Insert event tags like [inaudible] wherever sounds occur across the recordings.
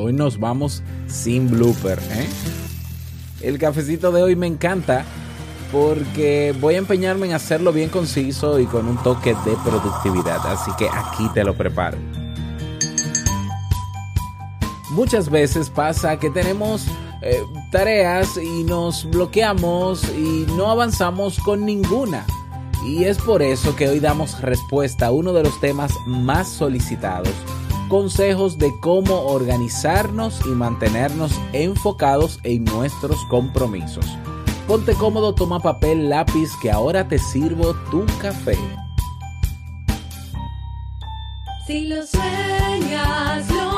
Hoy nos vamos sin blooper. ¿eh? El cafecito de hoy me encanta porque voy a empeñarme en hacerlo bien conciso y con un toque de productividad. Así que aquí te lo preparo. Muchas veces pasa que tenemos eh, tareas y nos bloqueamos y no avanzamos con ninguna. Y es por eso que hoy damos respuesta a uno de los temas más solicitados. Consejos de cómo organizarnos y mantenernos enfocados en nuestros compromisos. Ponte cómodo, toma papel, lápiz, que ahora te sirvo tu café. Si lo sueñas, lo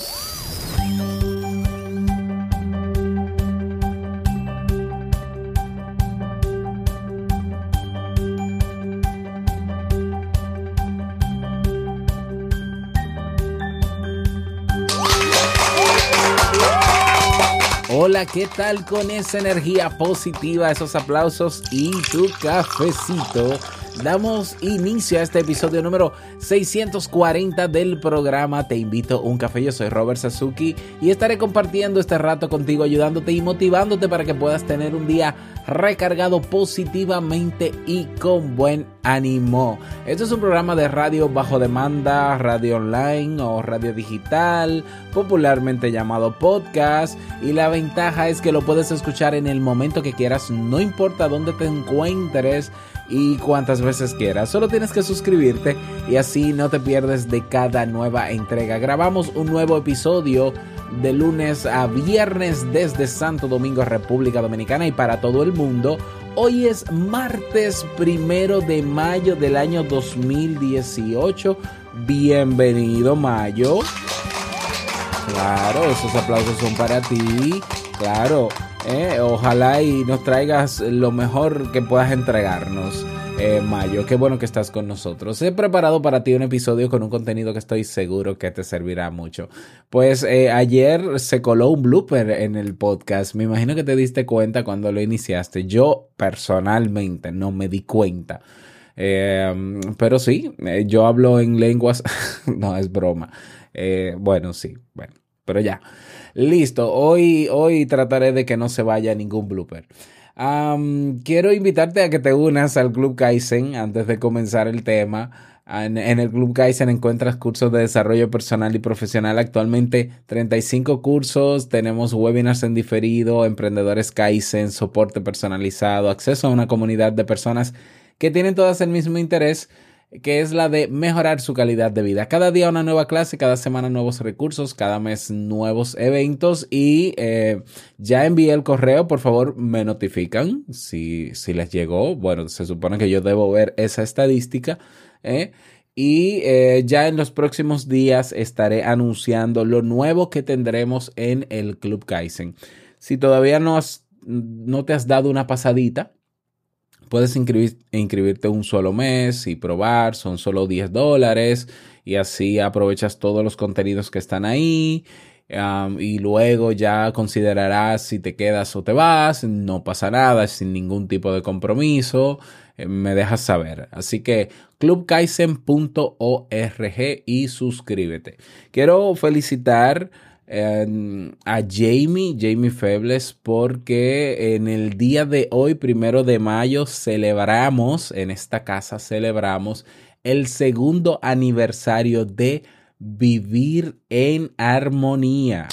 Hola, ¿qué tal con esa energía positiva, esos aplausos y tu cafecito? Damos inicio a este episodio número 640 del programa Te invito a un café. Yo soy Robert Sasuki y estaré compartiendo este rato contigo, ayudándote y motivándote para que puedas tener un día recargado positivamente y con buen ánimo. Esto es un programa de radio bajo demanda, radio online o radio digital, popularmente llamado podcast. Y la ventaja es que lo puedes escuchar en el momento que quieras, no importa dónde te encuentres y cuántas veces quieras. Solo tienes que suscribirte y así no te pierdes de cada nueva entrega. Grabamos un nuevo episodio de lunes a viernes desde Santo Domingo, República Dominicana y para todo el mundo. Hoy es martes primero de mayo del año 2018. Bienvenido Mayo. Claro, esos aplausos son para ti. Claro, eh, ojalá y nos traigas lo mejor que puedas entregarnos. Eh, Mayo, qué bueno que estás con nosotros. He preparado para ti un episodio con un contenido que estoy seguro que te servirá mucho. Pues eh, ayer se coló un blooper en el podcast. Me imagino que te diste cuenta cuando lo iniciaste. Yo personalmente no me di cuenta. Eh, pero sí, eh, yo hablo en lenguas. [laughs] no, es broma. Eh, bueno, sí, bueno, pero ya. Listo, hoy, hoy trataré de que no se vaya ningún blooper. Quiero invitarte a que te unas al Club Kaizen antes de comenzar el tema. En, en el Club Kaizen encuentras cursos de desarrollo personal y profesional. Actualmente 35 cursos, tenemos webinars en diferido, emprendedores Kaizen, soporte personalizado, acceso a una comunidad de personas que tienen todas el mismo interés que es la de mejorar su calidad de vida. Cada día una nueva clase, cada semana nuevos recursos, cada mes nuevos eventos y eh, ya envié el correo, por favor me notifican si, si les llegó. Bueno, se supone que yo debo ver esa estadística. ¿eh? Y eh, ya en los próximos días estaré anunciando lo nuevo que tendremos en el Club Kaizen. Si todavía no, has, no te has dado una pasadita, Puedes inscribir, inscribirte un solo mes y probar, son solo 10 dólares y así aprovechas todos los contenidos que están ahí y luego ya considerarás si te quedas o te vas, no pasa nada, sin ningún tipo de compromiso, eh, me dejas saber. Así que clubkaisen.org y suscríbete. Quiero felicitar a Jamie, Jamie Febles, porque en el día de hoy, primero de mayo, celebramos, en esta casa celebramos el segundo aniversario de Vivir en Armonía.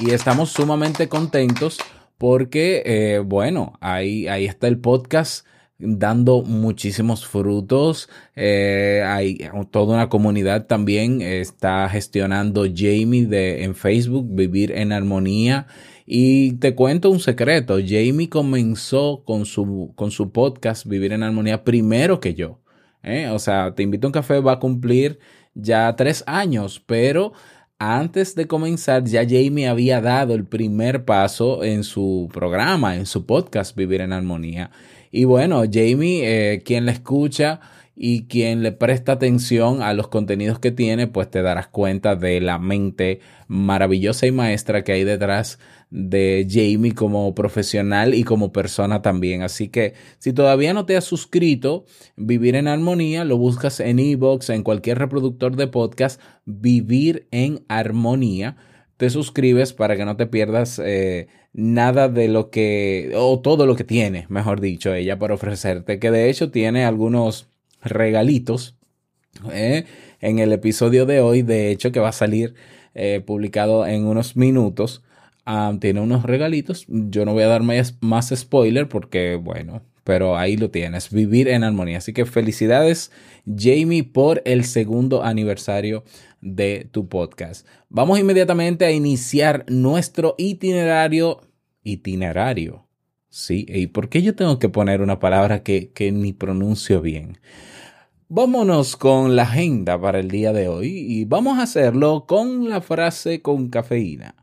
Y estamos sumamente contentos porque, eh, bueno, ahí, ahí está el podcast dando muchísimos frutos. Eh, hay toda una comunidad también está gestionando Jamie de, en Facebook, Vivir en Armonía. Y te cuento un secreto, Jamie comenzó con su, con su podcast Vivir en Armonía primero que yo. ¿eh? O sea, te invito a un café, va a cumplir ya tres años, pero antes de comenzar ya Jamie había dado el primer paso en su programa, en su podcast Vivir en Armonía. Y bueno, Jamie, eh, quien la escucha y quien le presta atención a los contenidos que tiene, pues te darás cuenta de la mente maravillosa y maestra que hay detrás de Jamie como profesional y como persona también. Así que si todavía no te has suscrito, Vivir en Armonía, lo buscas en Evox, en cualquier reproductor de podcast, Vivir en Armonía. Te suscribes para que no te pierdas eh, nada de lo que, o todo lo que tiene, mejor dicho, ella para ofrecerte, que de hecho tiene algunos regalitos. eh, en el episodio de hoy, de hecho, que va a salir eh, publicado en unos minutos. Ah, tiene unos regalitos. Yo no voy a dar más, más spoiler porque, bueno, pero ahí lo tienes. Vivir en armonía. Así que felicidades, Jamie, por el segundo aniversario de tu podcast. Vamos inmediatamente a iniciar nuestro itinerario. Itinerario. Sí, ¿y por qué yo tengo que poner una palabra que, que ni pronuncio bien? Vámonos con la agenda para el día de hoy y vamos a hacerlo con la frase con cafeína.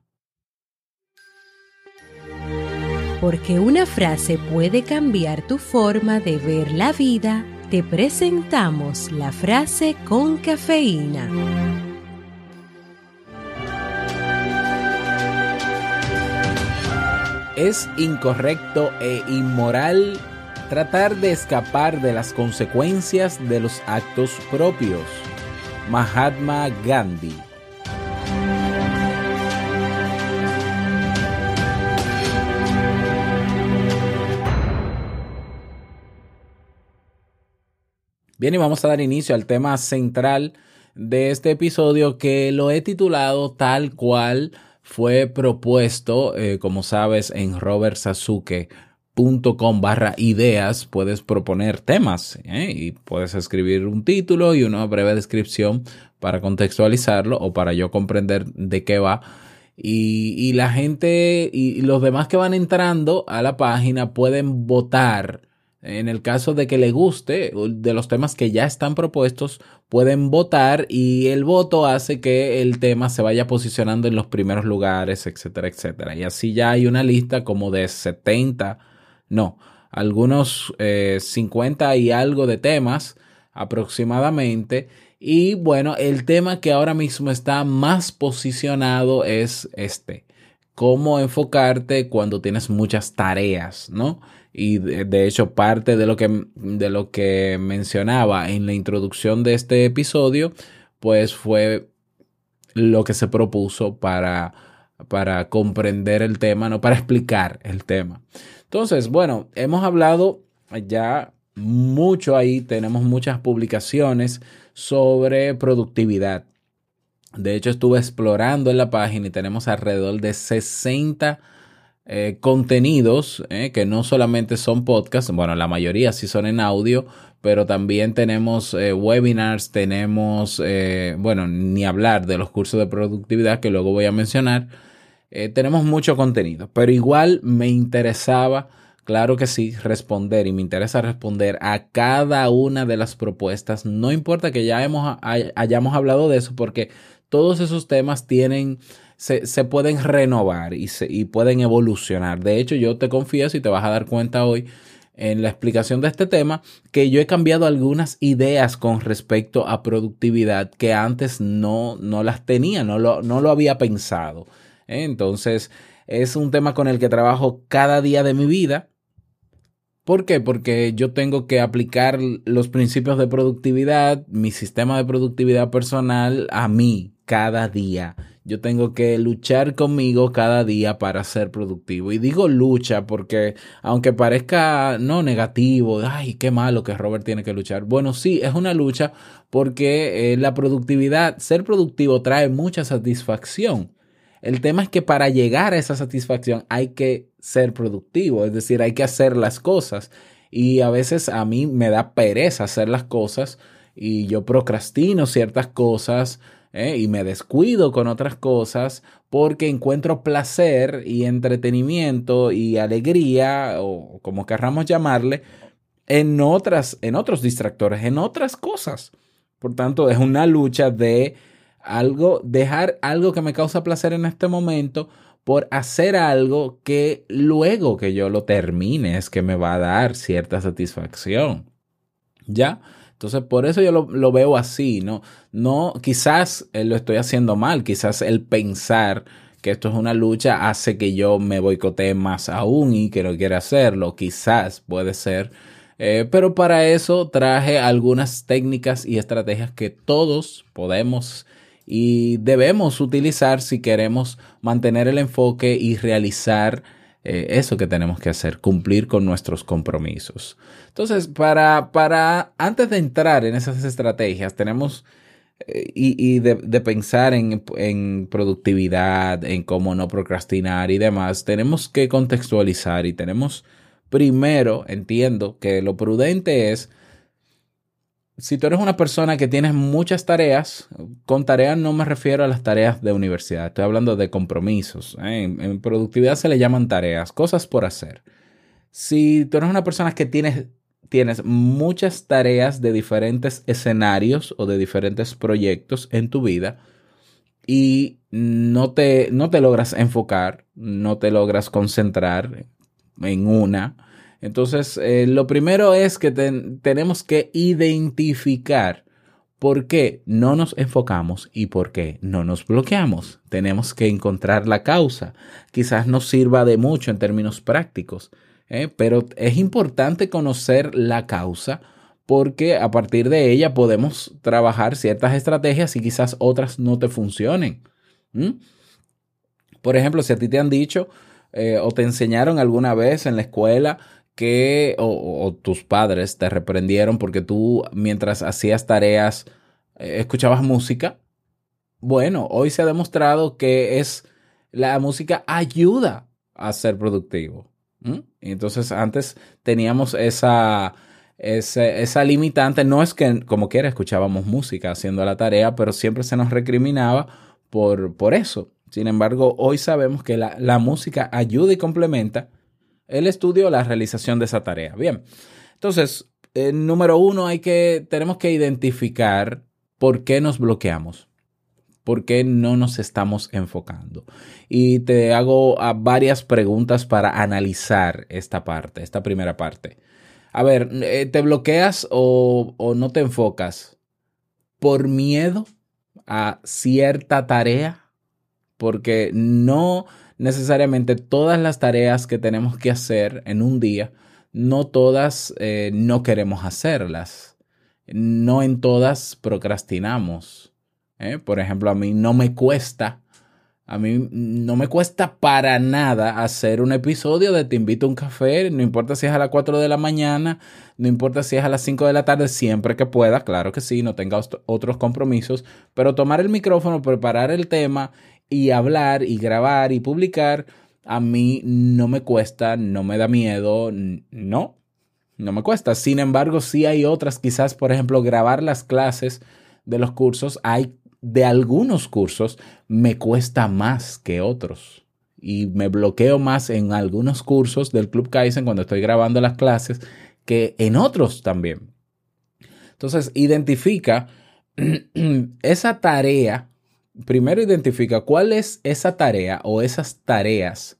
Porque una frase puede cambiar tu forma de ver la vida, te presentamos la frase con cafeína. Es incorrecto e inmoral tratar de escapar de las consecuencias de los actos propios. Mahatma Gandhi. Bien, y vamos a dar inicio al tema central de este episodio que lo he titulado tal cual fue propuesto, eh, como sabes, en robertsazuke.com barra ideas puedes proponer temas ¿eh? y puedes escribir un título y una breve descripción para contextualizarlo o para yo comprender de qué va. Y la gente y los demás que van entrando a la página pueden votar en el caso de que le guste de los temas que ya están propuestos, pueden votar y el voto hace que el tema se vaya posicionando en los primeros lugares, etcétera, etcétera. Y así ya hay una lista como de 70, no, algunos eh, 50 y algo de temas aproximadamente. Y bueno, el tema que ahora mismo está más posicionado es este. Cómo enfocarte cuando tienes muchas tareas, ¿no? Y de, hecho parte de lo que de lo que mencionaba en la introducción de este episodio pues fue lo que se propuso para para comprender el tema no para explicar el tema. Entonces bueno hemos hablado ya mucho ahí tenemos muchas publicaciones sobre productividad. De hecho estuve explorando en la página y tenemos alrededor de 60 eh, contenidos eh, que no solamente son podcasts, bueno, la mayoría sí son en audio, pero también tenemos eh, webinars, tenemos, bueno, ni hablar de los cursos de productividad que luego voy a mencionar. tenemos mucho contenido, pero igual me interesaba, claro que sí, responder y me interesa responder a cada una de las propuestas, no importa que ya hemos, hayamos hablado de eso, porque todos esos temas tienen se, se pueden renovar y, se, y pueden evolucionar. De hecho, yo te confieso y te vas a dar cuenta hoy en la explicación de este tema que yo he cambiado algunas ideas con respecto a productividad que antes no, no las tenía, no lo, no lo había pensado. ¿eh? Entonces, es un tema con el que trabajo cada día de mi vida. ¿Por qué? Porque yo tengo que aplicar los principios de productividad, mi sistema de productividad personal a mí cada día. Yo tengo que luchar conmigo cada día para ser productivo. Y digo lucha porque aunque parezca no negativo, ay, qué malo que Robert tiene que luchar. Bueno, sí, es una lucha porque eh, la productividad, ser productivo trae mucha satisfacción. El tema es que para llegar a esa satisfacción hay que ser productivo, es decir, hay que hacer las cosas. Y a veces a mí me da pereza hacer las cosas y yo procrastino ciertas cosas ¿eh? y me descuido con otras cosas porque encuentro placer y entretenimiento y alegría, o como querramos llamarle, en, otras, en otros distractores, en otras cosas. Por tanto, es una lucha de algo, dejar algo que me causa placer en este momento por hacer algo que luego que yo lo termine es que me va a dar cierta satisfacción. ¿Ya? Entonces, por eso yo lo, veo así, ¿no? No, quizás eh, lo estoy haciendo mal, quizás el pensar que esto es una lucha hace que yo me boicotee más aún y que no quiera hacerlo, quizás puede ser. Eh, pero para eso traje algunas técnicas y estrategias que todos podemos y debemos utilizar si queremos mantener el enfoque y realizar eh, eso que tenemos que hacer, cumplir con nuestros compromisos. Entonces, para, para antes de entrar en esas estrategias, tenemos eh, y, y de, de, pensar en, en productividad, en cómo no procrastinar y demás, tenemos que contextualizar y tenemos primero, entiendo que lo prudente es si tú eres una persona que tienes muchas tareas, con tareas no me refiero a las tareas de universidad, estoy hablando de compromisos. ¿eh? En, en, productividad se le llaman tareas, cosas por hacer. Si tú eres una persona que tienes, tienes muchas tareas de diferentes escenarios o de diferentes proyectos en tu vida y no te, no te logras enfocar, no te logras concentrar en una, entonces, eh, lo primero es que ten, tenemos que identificar por qué no nos enfocamos y por qué no nos bloqueamos. Tenemos que encontrar la causa. Quizás nos sirva de mucho en términos prácticos, ¿eh? pero es importante conocer la causa porque a partir de ella podemos trabajar ciertas estrategias y quizás otras no te funcionen. Por ejemplo, si a ti te han dicho eh, o te enseñaron alguna vez en la escuela, que o, tus padres te reprendieron porque tú mientras hacías tareas eh, escuchabas música. Bueno, hoy se ha demostrado que es la música ayuda a ser productivo. Entonces antes teníamos esa, esa, esa limitante. No es que como quiera escuchábamos música haciendo la tarea, pero siempre se nos recriminaba por, por eso. Sin embargo, hoy sabemos que la, la música ayuda y complementa el estudio la realización de esa tarea. Bien, entonces, eh, número uno, hay que, tenemos que identificar por qué nos bloqueamos, por qué no nos estamos enfocando. Y te hago a varias preguntas para analizar esta parte, esta primera parte. A ver, eh, ¿te bloqueas o no te enfocas por miedo a cierta tarea? Porque no necesariamente todas las tareas que tenemos que hacer en un día, no todas eh, no queremos hacerlas. No en todas procrastinamos. ¿eh? Por ejemplo, a mí no me cuesta, a mí no me cuesta para nada hacer un episodio de Te invito a un café, no importa si es a las 4 de la mañana, no importa si es a las 5 de la tarde, siempre que pueda, claro que sí, no tenga otros compromisos, pero tomar el micrófono, preparar el tema y hablar y grabar y publicar, a mí no me cuesta, no me da miedo, no, no me cuesta. Sin embargo, sí hay otras, quizás, por ejemplo, grabar las clases de los cursos, hay de algunos cursos, me cuesta más que otros. Y me bloqueo más en algunos cursos del Club Kaizen cuando estoy grabando las clases que en otros también. Entonces, identifica [clears throat] esa tarea primero identifica cuál es esa tarea o esas tareas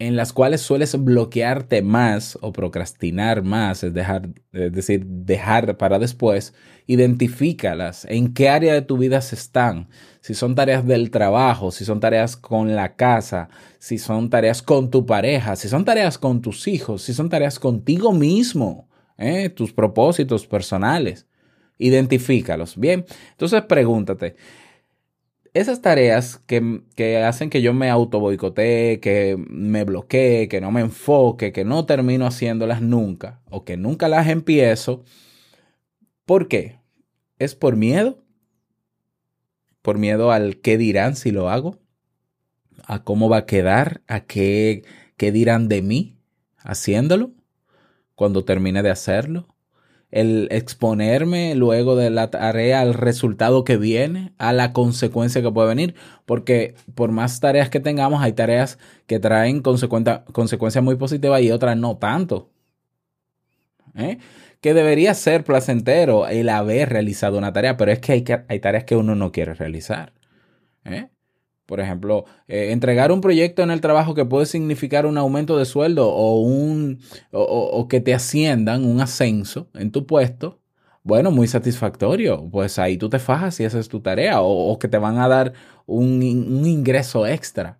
en las cuales sueles bloquearte más o procrastinar más, es, dejar, es decir, dejar para después, identifícalas, en qué área de tu vida se están, si son tareas del trabajo, si son tareas con la casa, si son tareas con tu pareja, si son tareas con tus hijos, si son tareas contigo mismo, ¿eh? tus propósitos personales, identifícalos. Bien, entonces pregúntate, esas tareas que, que, hacen que yo me auto boicotee, que me bloquee, que no me enfoque, que no termino haciéndolas nunca o que nunca las empiezo, ¿por qué? ¿Es por miedo? ¿Por miedo al qué dirán si lo hago? ¿A cómo va a quedar? ¿A qué, qué dirán de mí haciéndolo? cuando termine de hacerlo, el exponerme luego de la tarea al resultado que viene, a la consecuencia que puede venir, porque por más tareas que tengamos, hay tareas que traen consecuencias muy positivas y otras no tanto. ¿Eh? Que debería ser placentero el haber realizado una tarea, pero es que hay, que, hay tareas que uno no quiere realizar. ¿Eh? Por ejemplo, eh, entregar un proyecto en el trabajo que puede significar un aumento de sueldo o, un, o, que te asciendan, un ascenso en tu puesto, bueno, muy satisfactorio. Pues ahí tú te fajas y esa es tu tarea. O, que te van a dar un, un, ingreso extra.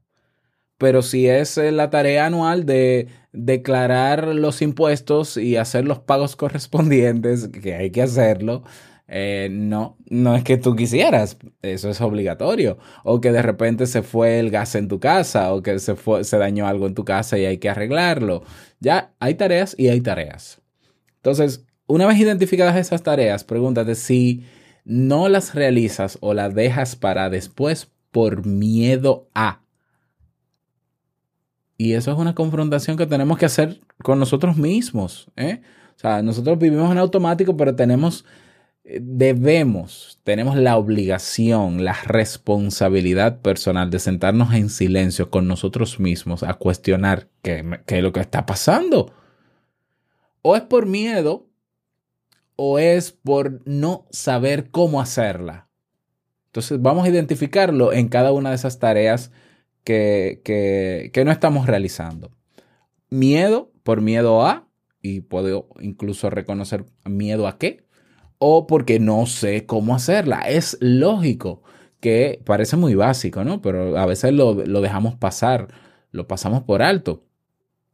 Pero si es eh, la tarea anual de declarar los impuestos y hacer los pagos [laughs] correspondientes, que hay que hacerlo, eh, no, no es que tú quisieras, eso es obligatorio. O que de repente se fue el gas en tu casa, o que se, fue, se dañó algo en tu casa y hay que arreglarlo. Ya hay tareas y hay tareas. Entonces, una vez identificadas esas tareas, pregúntate si no las realizas o las dejas para después por miedo a. Y eso es una confrontación que tenemos que hacer con nosotros mismos. ¿eh? O sea, nosotros vivimos en automático, pero tenemos debemos, tenemos la obligación, la responsabilidad personal de sentarnos en silencio con nosotros mismos a cuestionar qué, qué, es lo que está pasando. O es por miedo o es por no saber cómo hacerla. Entonces vamos a identificarlo en cada una de esas tareas que, que, que no estamos realizando. Miedo por miedo a, y puedo incluso reconocer miedo a qué, o porque no sé cómo hacerla. Es lógico que parece muy básico, ¿no? Pero a veces lo, lo, dejamos pasar, lo pasamos por alto.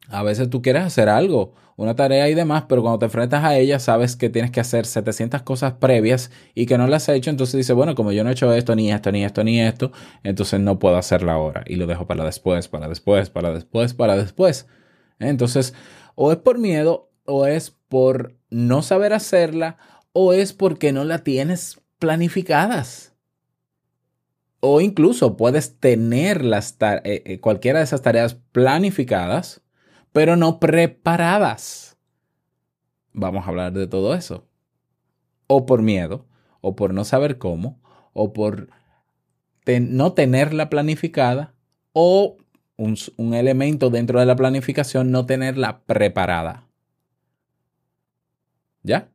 A veces tú quieres hacer algo, una tarea y demás, pero cuando te enfrentas a ella sabes que tienes que hacer 700 cosas previas y que no las has hecho, entonces dices, bueno, como yo no he hecho esto, ni esto, ni esto, ni esto, entonces no puedo hacerla ahora y lo dejo para después, para después, para después, para después. Entonces, o es por miedo o es por no saber hacerla o es porque no la tienes planificadas. O incluso puedes tener las eh, eh, cualquiera de esas tareas planificadas, pero no preparadas. Vamos a hablar de todo eso. O por miedo, o por no saber cómo, o por no tenerla planificada, o un, un elemento dentro de la planificación no tenerla preparada. ¿Ya?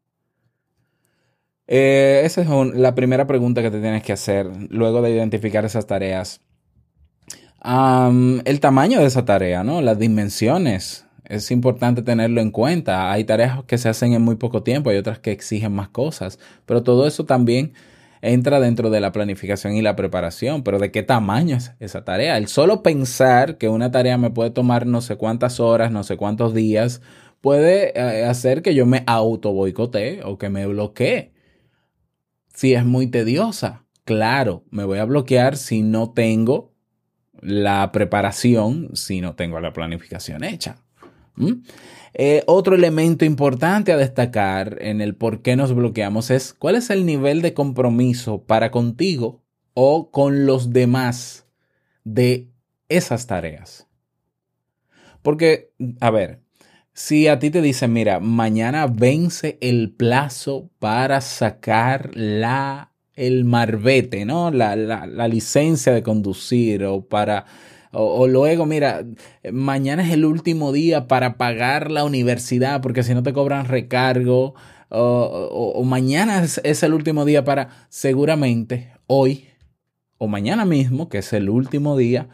Eh, esa es la primera pregunta que te tienes que hacer luego de identificar esas tareas. Um, el tamaño de esa tarea, ¿no? Las dimensiones. Es importante tenerlo en cuenta. Hay tareas que se hacen en muy poco tiempo, hay otras que exigen más cosas, pero todo eso también entra dentro de la planificación y la preparación. Pero ¿de qué tamaño es esa tarea? El solo pensar que una tarea me puede tomar no sé cuántas horas, no sé cuántos días, puede eh, hacer que yo me auto boicotee o que me bloquee si es muy tediosa. Claro, me voy a bloquear si no tengo la preparación, si no tengo la planificación hecha. ¿Mm? Eh, otro elemento importante a destacar en el por qué nos bloqueamos es cuál es el nivel de compromiso para contigo o con los demás de esas tareas. Porque, a ver, si a ti te dicen, mira, mañana vence el plazo para sacar la, el marbete, ¿no? La, la, la licencia de conducir o para... O, o, luego, mira, mañana es el último día para pagar la universidad porque si no te cobran recargo. O, o, mañana es, es el último día para, seguramente, hoy o mañana mismo, que es el último día,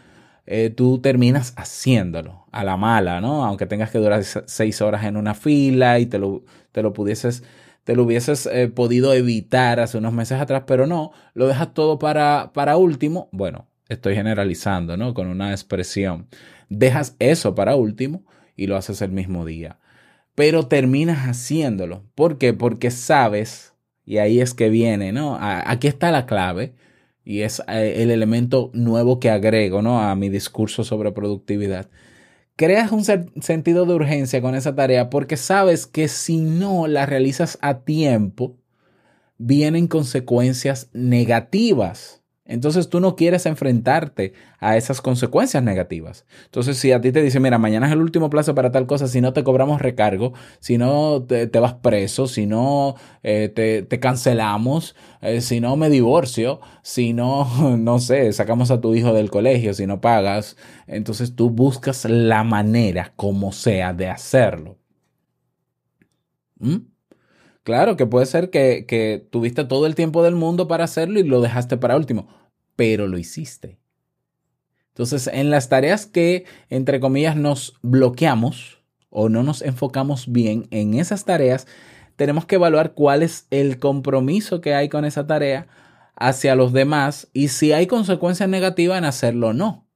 eh, tú terminas haciéndolo a la mala, ¿no? Aunque tengas que durar seis horas en una fila y te lo, te lo pudieses, te lo hubieses eh, podido evitar hace unos meses atrás, pero no, lo dejas todo para, para último. Bueno, estoy generalizando, ¿no? Con una expresión. Dejas eso para último y lo haces el mismo día. Pero terminas haciéndolo. ¿Por qué? Porque sabes, y ahí es que viene, ¿no? Aquí está la clave y es eh, el elemento nuevo que agrego ¿no? a mi discurso sobre productividad. Creas un sentido de urgencia con esa tarea porque sabes que si no la realizas a tiempo, vienen consecuencias negativas Entonces tú no quieres enfrentarte a esas consecuencias negativas. Entonces si a ti te dicen, mira, mañana es el último plazo para tal cosa, si no te cobramos recargo, si no te, vas preso, si no eh, te, te, cancelamos, eh, si no me divorcio, si no, [laughs] no sé, sacamos a tu hijo del colegio, si no pagas, entonces tú buscas la manera como sea de hacerlo. ¿Mm? Claro que puede ser que, tuviste todo el tiempo del mundo para hacerlo y lo dejaste para último, pero lo hiciste. Entonces, en las tareas que, entre comillas, nos bloqueamos o no nos enfocamos bien en esas tareas, tenemos que evaluar cuál es el compromiso que hay con esa tarea hacia los demás y si hay consecuencias negativas en hacerlo o no.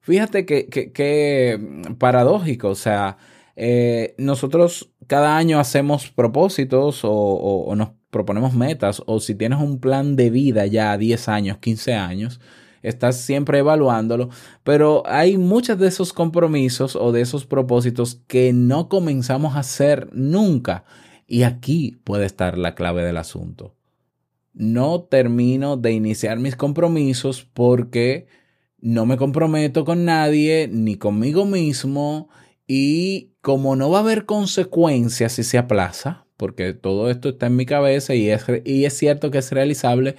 Fíjate que, que, que paradójico, o sea, eh, nosotros cada año hacemos propósitos o, nos proponemos metas o si tienes un plan de vida ya a 10 años, 15 años, estás siempre evaluándolo, pero hay muchos de esos compromisos o de esos propósitos que no comenzamos a hacer nunca. Y aquí puede estar la clave del asunto. No termino de iniciar mis compromisos porque no me comprometo con nadie ni conmigo mismo y como no va a haber consecuencias si se aplaza, porque todo esto está en mi cabeza y es, y es cierto que es realizable,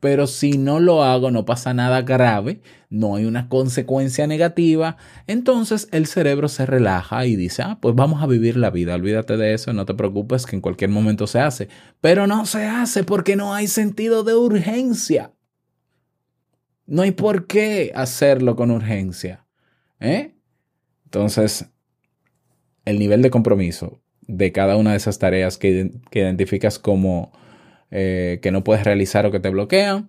pero si no lo hago no pasa nada grave, no hay una consecuencia negativa, entonces el cerebro se relaja y dice, ah, pues vamos a vivir la vida, olvídate de eso, no te preocupes que en cualquier momento se hace, pero no se hace porque no hay sentido de urgencia. No hay por qué hacerlo con urgencia. ¿eh? Entonces, el nivel de compromiso de cada una de esas tareas que, que identificas como eh, que no puedes realizar o que te bloquean,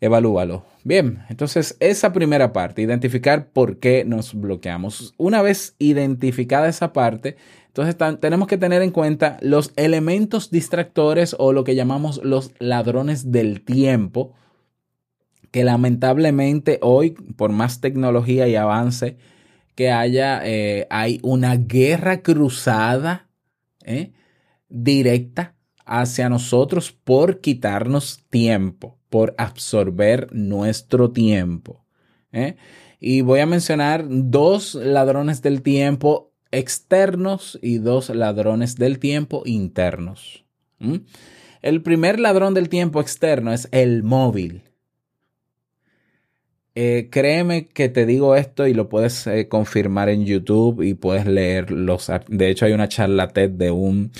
evalúalo. Bien, entonces esa primera parte, identificar por qué nos bloqueamos. Una vez identificada esa parte, entonces tenemos que tener en cuenta los elementos distractores o lo que llamamos los ladrones del tiempo, que lamentablemente hoy, por más tecnología y avance, que haya, eh, hay una guerra cruzada eh, directa hacia nosotros por quitarnos tiempo, por absorber nuestro tiempo. ¿eh? Y voy a mencionar dos ladrones del tiempo externos y dos ladrones del tiempo internos. El primer ladrón del tiempo externo es el móvil. Eh, créeme que te digo esto y lo puedes eh, confirmar en YouTube y puedes leer los... De hecho hay una charla TED de un,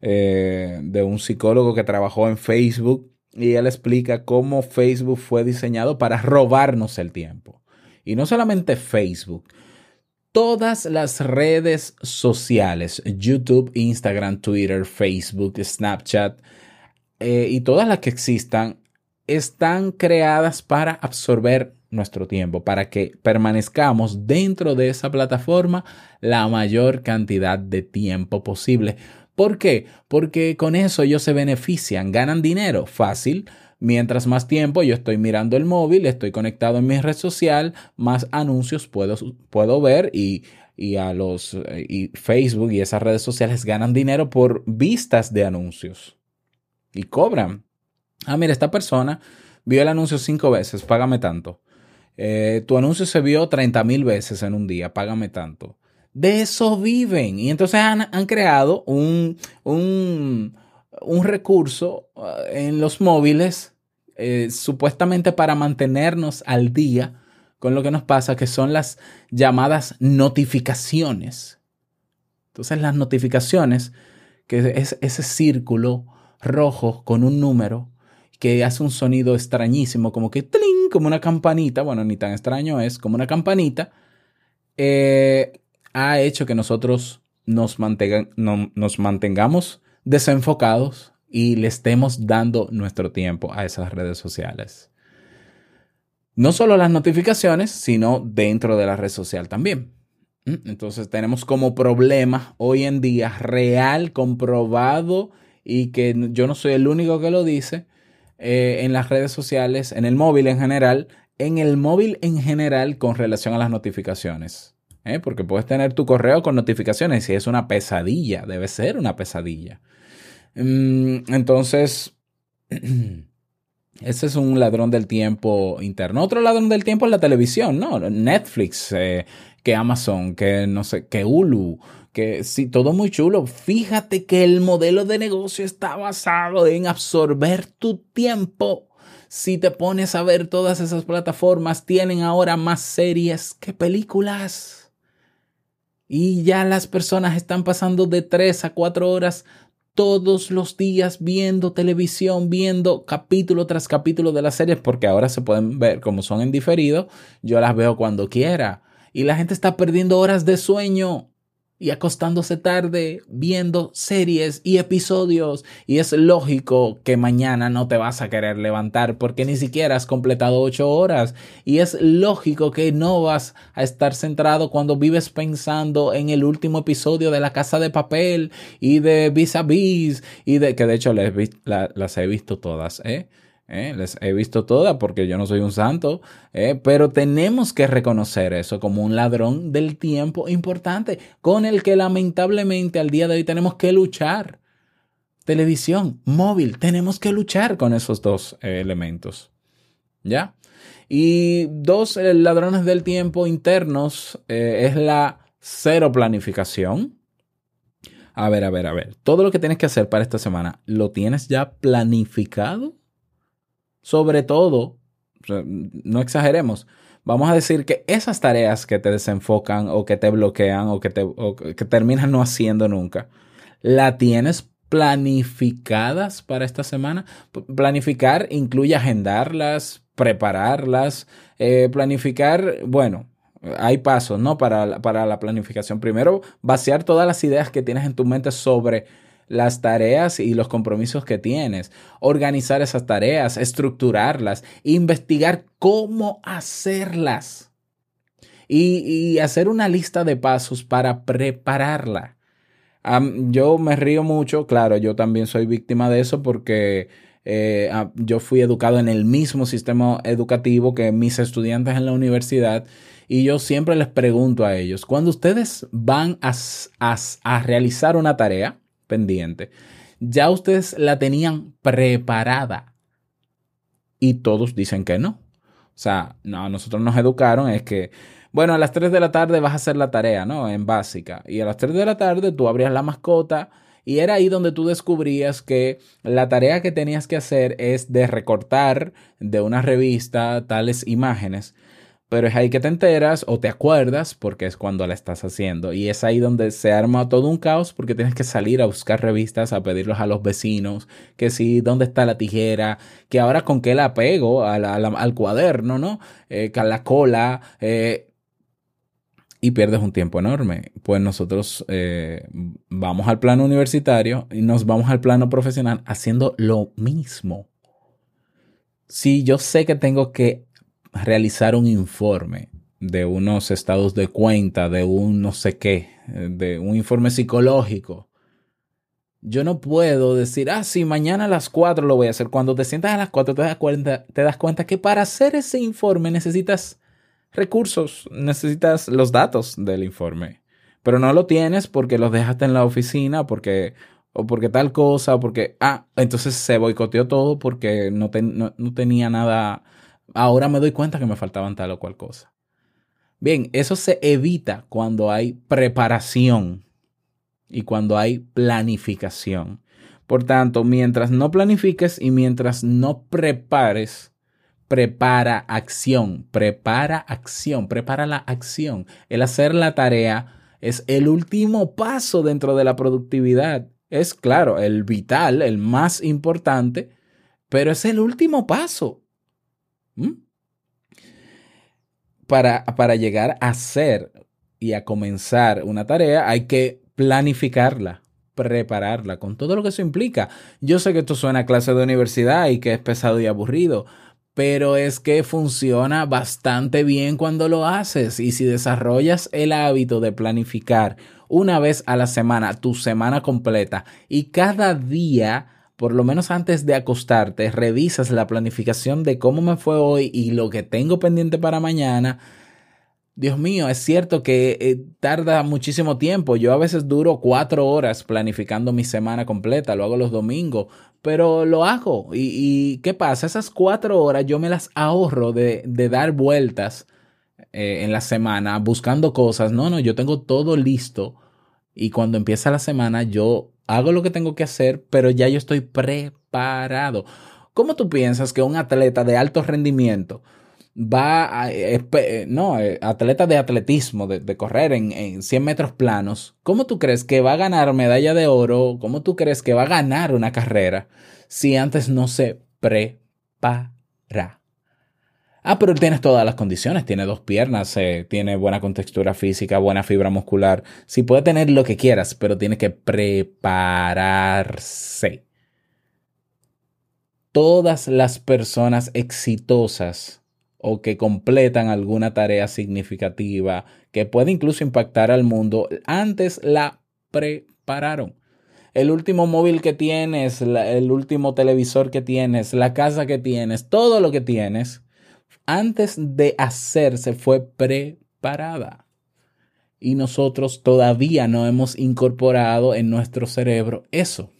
eh, de un psicólogo que trabajó en Facebook y él explica cómo Facebook fue diseñado para robarnos el tiempo. Y no solamente Facebook, todas las redes sociales, YouTube, Instagram, Twitter, Facebook, Snapchat y todas las que existan, están creadas para absorber nuestro tiempo, para que permanezcamos dentro de esa plataforma la mayor cantidad de tiempo posible. ¿Por qué? Porque con eso ellos se benefician, ganan dinero fácil. Mientras más tiempo yo estoy mirando el móvil, estoy conectado en mi red social, más anuncios puedo, puedo ver y, y a los y Facebook y esas redes sociales ganan dinero por vistas de anuncios y cobran. Ah, mira, esta persona vio el anuncio cinco veces, págame tanto. Eh, tu anuncio se vio 30 mil veces en un día, págame tanto. De eso viven. Y entonces han, han creado un, un, un, recurso uh, en los móviles eh, supuestamente para mantenernos al día con lo que nos pasa, que son las llamadas notificaciones. Entonces las notificaciones, que es ese círculo rojo con un número que hace un sonido extrañísimo, como que ¡tling! como una campanita, bueno, ni tan extraño es, como una campanita, eh, ha hecho que nosotros nos, mantenga, no, nos mantengamos desenfocados y le estemos dando nuestro tiempo a esas redes sociales. No solo las notificaciones, sino dentro de la red social también. ¿Mm? Entonces tenemos como problema hoy en día real, comprobado y que yo no soy el único que lo dice, eh, en las redes sociales, en el móvil en general, en el móvil en general con relación a las notificaciones. ¿eh? Porque puedes tener tu correo con notificaciones y es una pesadilla, debe ser una pesadilla. Mm, entonces, [clears throat] Ese es un ladrón del tiempo interno. Otro ladrón del tiempo es la televisión, ¿no? Netflix, eh, que Amazon, que no sé, que Hulu, que sí, todo muy chulo. Fíjate que el modelo de negocio está basado en absorber tu tiempo. Si te pones a ver todas esas plataformas, tienen ahora más series que películas. Y ya las personas están pasando de 3 a 4 horas todos los días viendo televisión, viendo capítulo tras capítulo de las series, porque ahora se pueden ver como son en diferido, yo las veo cuando quiera. Y la gente está perdiendo horas de sueño y acostándose tarde viendo series y episodios. Y es lógico que mañana no te vas a querer levantar porque ni siquiera has completado ocho horas. Y es lógico que no vas a estar centrado cuando vives pensando en el último episodio de La Casa de Papel y de Vis a Vis y de que de hecho las he visto todas, ¿eh? ¿Eh? Les he visto todas porque yo no soy un santo, ¿eh? pero tenemos que reconocer eso como un ladrón del tiempo importante con el que lamentablemente al día de hoy tenemos que luchar. Televisión, móvil, tenemos que luchar con esos dos eh, elementos. ¿Ya? Y dos ladrones del tiempo internos es la cero planificación. A ver, a ver, a ver. Todo lo que tienes que hacer para esta semana, ¿lo tienes ya planificado? Sobre todo, no exageremos, vamos a decir que esas tareas que te desenfocan o que te bloquean o que, te, que terminas no haciendo nunca, ¿la tienes planificadas para esta semana? Planificar incluye agendarlas, prepararlas, eh, planificar, bueno, hay pasos, ¿no? Para, para la planificación. Primero, vaciar todas las ideas que tienes en tu mente sobre las tareas y los compromisos que tienes, organizar esas tareas, estructurarlas, investigar cómo hacerlas y, hacer una lista de pasos para prepararla. Yo me río mucho, claro, yo también soy víctima de eso porque eh, yo fui educado en el mismo sistema educativo que mis estudiantes en la universidad y yo siempre les pregunto a ellos, cuando ustedes van a, a a realizar una tarea pendiente, ya ustedes la tenían preparada y todos dicen que no. O sea, no, nosotros nos educaron es que, bueno, a las 3 de la tarde vas a hacer la tarea, ¿no? En básica. Y a las 3 de la tarde tú abrías la mascota y era ahí donde tú descubrías que la tarea que tenías que hacer es de recortar de una revista tales imágenes. Pero es ahí que te enteras o te acuerdas porque es cuando la estás haciendo. Y es ahí donde se arma todo un caos porque tienes que salir a buscar revistas, a pedirlos a los vecinos, que sí, dónde está la tijera, que ahora con qué la pego al cuaderno, ¿no? Eh, a la cola. eh, y pierdes un tiempo enorme. Pues nosotros eh, vamos al plano universitario y nos vamos al plano profesional haciendo lo mismo. Si yo sé que tengo que realizar un informe de unos estados de cuenta, de un no sé qué, de un informe psicológico, yo no puedo decir, ah, sí, mañana a las 4 lo voy a hacer. Cuando te sientas a las 4 te das cuenta, te das cuenta que para hacer ese informe necesitas recursos, necesitas los datos del informe, pero no lo tienes porque los dejaste en la oficina, porque o porque tal cosa, porque ah, entonces se boicoteó todo porque no, ten- no, no tenía nada. Ahora me doy cuenta que me faltaban tal o cual cosa. Bien, eso se evita cuando hay preparación y cuando hay planificación. Por tanto, mientras no planifiques y mientras no prepares, prepara acción, prepara acción, prepara la acción. El hacer la tarea es el último paso dentro de la productividad. Es claro, el vital, el más importante, pero es el último paso. ¿Mm? Para, para llegar a hacer y a comenzar una tarea hay que planificarla, prepararla, con todo lo que eso implica. Yo sé que esto suena a clase de universidad y que es pesado y aburrido, pero es que funciona bastante bien cuando lo haces y si desarrollas el hábito de planificar una vez a la semana, tu semana completa y cada día, por lo menos antes de acostarte, revisas la planificación de cómo me fue hoy y lo que tengo pendiente para mañana, Dios mío, es cierto que eh, tarda muchísimo tiempo. Yo a veces duro cuatro horas planificando mi semana completa, lo hago los domingos, pero lo hago. ¿Y, qué pasa? Esas cuatro horas yo me las ahorro de, de dar vueltas eh, en la semana buscando cosas. No, no, yo tengo todo listo y cuando empieza la semana yo hago lo que tengo que hacer, pero ya yo estoy preparado. ¿Cómo tú piensas que un atleta de alto rendimiento va a, eh, eh, no, eh, atleta de atletismo, de, de correr en, en 100 metros planos, ¿cómo tú crees que va a ganar medalla de oro? ¿Cómo tú crees que va a ganar una carrera si antes no se prepara? Ah, pero él tiene todas las condiciones, tiene dos piernas, eh, tiene buena contextura física, buena fibra muscular. Sí, puede tener lo que quieras, pero tiene que prepararse. Todas las personas exitosas o que completan alguna tarea significativa que puede incluso impactar al mundo, antes la prepararon. El último móvil que tienes, el último televisor que tienes, la casa que tienes, todo lo que tienes, antes de hacerse fue preparada. Y nosotros todavía no hemos incorporado en nuestro cerebro eso.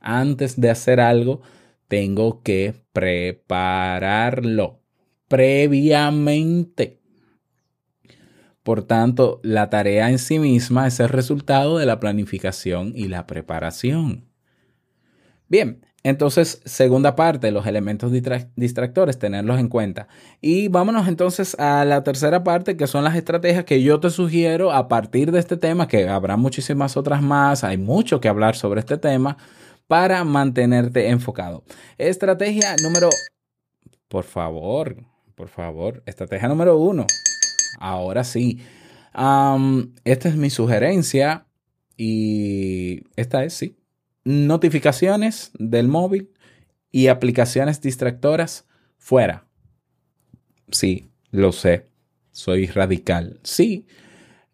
Antes de hacer algo, tengo que prepararlo previamente. Por tanto, la tarea en sí misma es el resultado de la planificación y la preparación. Bien, entonces, segunda parte, los elementos distra- distractores, tenerlos en cuenta. Y vámonos entonces a la tercera parte, que son las estrategias que yo te sugiero a partir de este tema, que habrá muchísimas otras más, hay mucho que hablar sobre este tema, para mantenerte enfocado. Estrategia número, por favor, por favor, estrategia número uno. Ahora sí. Esta es mi sugerencia y esta es, sí. Notificaciones del móvil y aplicaciones distractoras fuera. Sí, lo sé. Soy radical. Sí.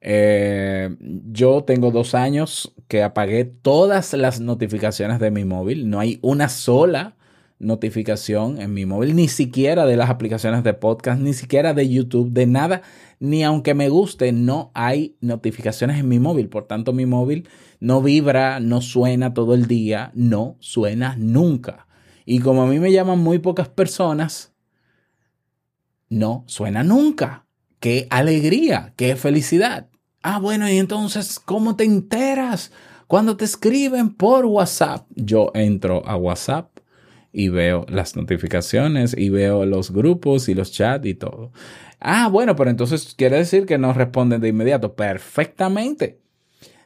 Eh, yo tengo dos años que apagué todas las notificaciones de mi móvil. No hay una sola notificación en mi móvil, ni siquiera de las aplicaciones de podcast, ni siquiera de YouTube, de nada, ni aunque me guste, no hay notificaciones en mi móvil. Por tanto, mi móvil no vibra, no suena todo el día, no suena nunca. Y como a mí me llaman muy pocas personas, no suena nunca. ¡Qué alegría! ¡Qué felicidad! Ah, bueno, y entonces, ¿cómo te enteras? Cuando te escriben por WhatsApp, yo entro a WhatsApp y veo las notificaciones y veo los grupos y los chats y todo. Ah, bueno, pero entonces quiere decir que nos responden de inmediato. Perfectamente.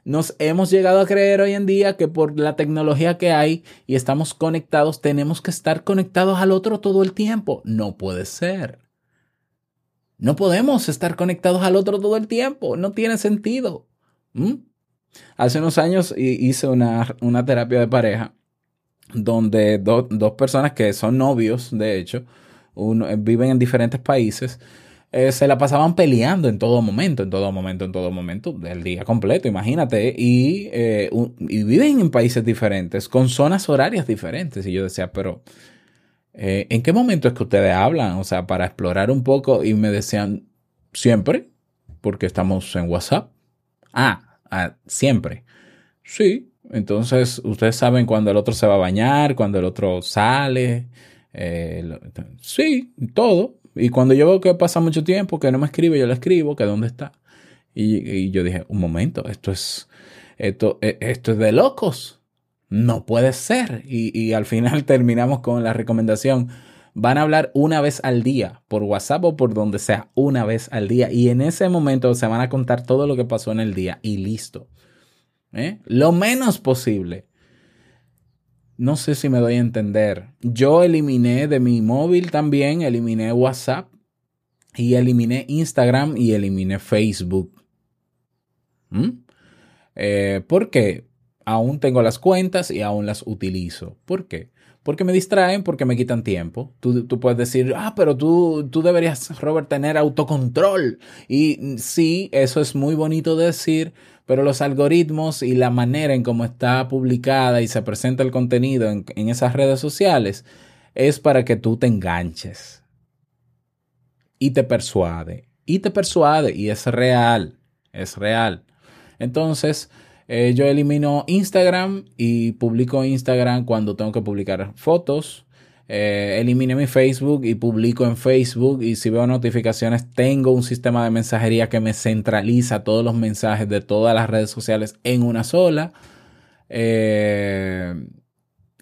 Nos hemos llegado a creer hoy en día que por la tecnología que hay y estamos conectados, tenemos que estar conectados al otro todo el tiempo. No puede ser. No podemos estar conectados al otro todo el tiempo. No tiene sentido. ¿Mm? Hace unos años hi- hice una, una terapia de pareja donde do- dos personas que son novios, de hecho, eh, viven en diferentes países, eh, se la pasaban peleando en todo momento, en todo momento, en todo momento, del día completo, imagínate, y, eh, y viven en países diferentes, con zonas horarias diferentes. Y yo decía, pero eh, ¿en qué momento es que ustedes hablan? O sea, para explorar un poco, y me decían, siempre, porque estamos en WhatsApp. Ah, ah, siempre. Sí, entonces ustedes saben cuando el otro se va a bañar, cuando el otro sale. sí, todo. Y cuando yo que pasa mucho tiempo, que no me escribe, yo le escribo, que dónde está. Y, yo dije, un momento, esto es, esto, eh, esto es de locos. No puede ser. Y, y al final [laughs] terminamos con la recomendación. Van a hablar una vez al día, por WhatsApp o por donde sea, una vez al día. Y en ese momento se van a contar todo lo que pasó en el día y listo. ¿Eh? Lo menos posible. No sé si me doy a entender. Yo eliminé de mi móvil también, eliminé WhatsApp y eliminé Instagram y eliminé Facebook. ¿Mm? Eh, ¿Por qué? Aún tengo las cuentas y aún las utilizo. ¿Por qué? Porque me distraen, porque me quitan tiempo. Tú, tú puedes decir, ah, pero tú, tú deberías, Robert, tener autocontrol. Y sí, eso es muy bonito de decir, pero los algoritmos y la manera en cómo está publicada y se presenta el contenido en, en esas redes sociales es para que tú te enganches y te persuade y te persuade y es real, es real. Entonces, eh, yo elimino Instagram y publico Instagram cuando tengo que publicar fotos. Eh, eliminé mi Facebook y publico en Facebook y si veo notificaciones tengo un sistema de mensajería que me centraliza todos los mensajes de todas las redes sociales en una sola. Eh,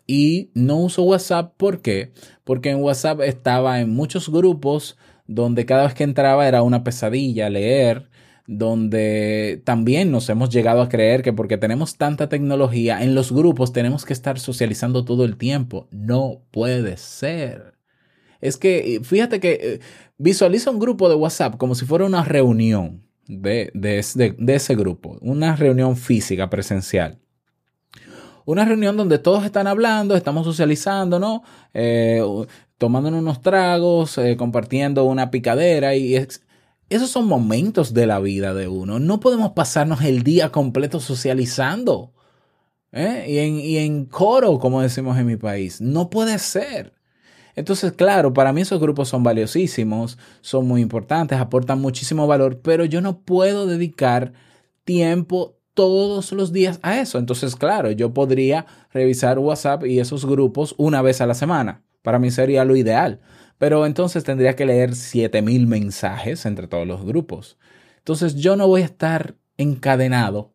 y no uso WhatsApp, ¿por qué? Porque en WhatsApp estaba en muchos grupos donde cada vez que entraba era una pesadilla leer, donde también nos hemos llegado a creer que porque tenemos tanta tecnología en los grupos tenemos que estar socializando todo el tiempo. No puede ser. Es que fíjate que eh, visualiza un grupo de WhatsApp como si fuera una reunión de, de, ese grupo, una reunión física, presencial una reunión donde todos están hablando, estamos socializando, ¿no? Eh, tomándonos unos tragos, eh, compartiendo una picadera y esos son momentos de la vida de uno. No podemos pasarnos el día completo socializando. ¿eh? Y, en, y en coro, como decimos en mi país. No puede ser. Entonces, claro, para mí esos grupos son valiosísimos, son muy importantes, aportan muchísimo valor, pero yo no puedo dedicar tiempo todos los días a eso. Entonces, claro, yo podría revisar WhatsApp y esos grupos una vez a la semana. Para mí sería lo ideal. Pero entonces tendría que leer 7000 mensajes entre todos los grupos. Entonces, yo no voy a estar encadenado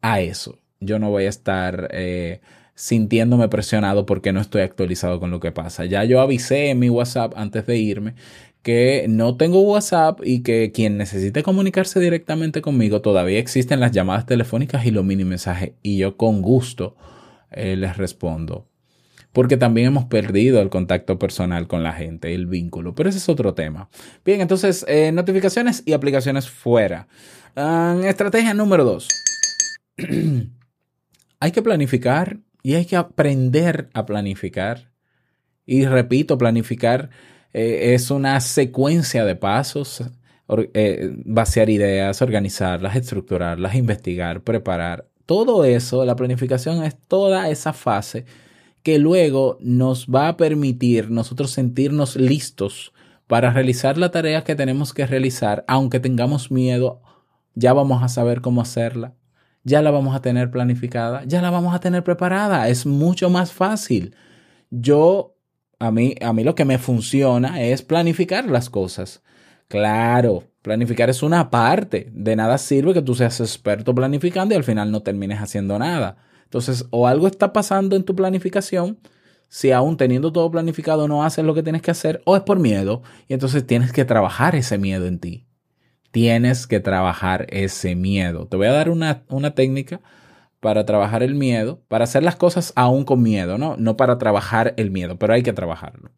a eso. Yo no voy a estar eh, sintiéndome presionado porque no estoy actualizado con lo que pasa. Ya yo avisé en mi WhatsApp antes de irme que no tengo WhatsApp y que quien necesite comunicarse directamente conmigo todavía existen las llamadas telefónicas y los mini mensajes y yo con gusto eh, les respondo. Porque también hemos perdido el contacto personal con la gente, el vínculo. Pero ese es otro tema. Bien, entonces, eh, notificaciones y aplicaciones fuera. Uh, estrategia número dos. [clears throat] hay que planificar y hay que aprender a planificar. Y repito, planificar eh, es una secuencia de pasos, eh, vaciar ideas, organizarlas, estructurarlas, investigar, preparar. Todo eso, la planificación es toda esa fase que luego nos va a permitir nosotros sentirnos listos para realizar la tarea que tenemos que realizar, aunque tengamos miedo, ya vamos a saber cómo hacerla, ya la vamos a tener planificada, ya la vamos a tener preparada, es mucho más fácil. Yo a mí, a mí lo que me funciona es planificar las cosas. Claro, planificar es una parte. De nada sirve que tú seas experto planificando y al final no termines haciendo nada. Entonces, o algo está pasando en tu planificación, si aún teniendo todo planificado no haces lo que tienes que hacer, o es por miedo, y entonces tienes que trabajar ese miedo en ti. Tienes que trabajar ese miedo. Te voy a dar una, una técnica para trabajar el miedo, para hacer las cosas aún con miedo, ¿no? No para trabajar el miedo, pero hay que trabajarlo.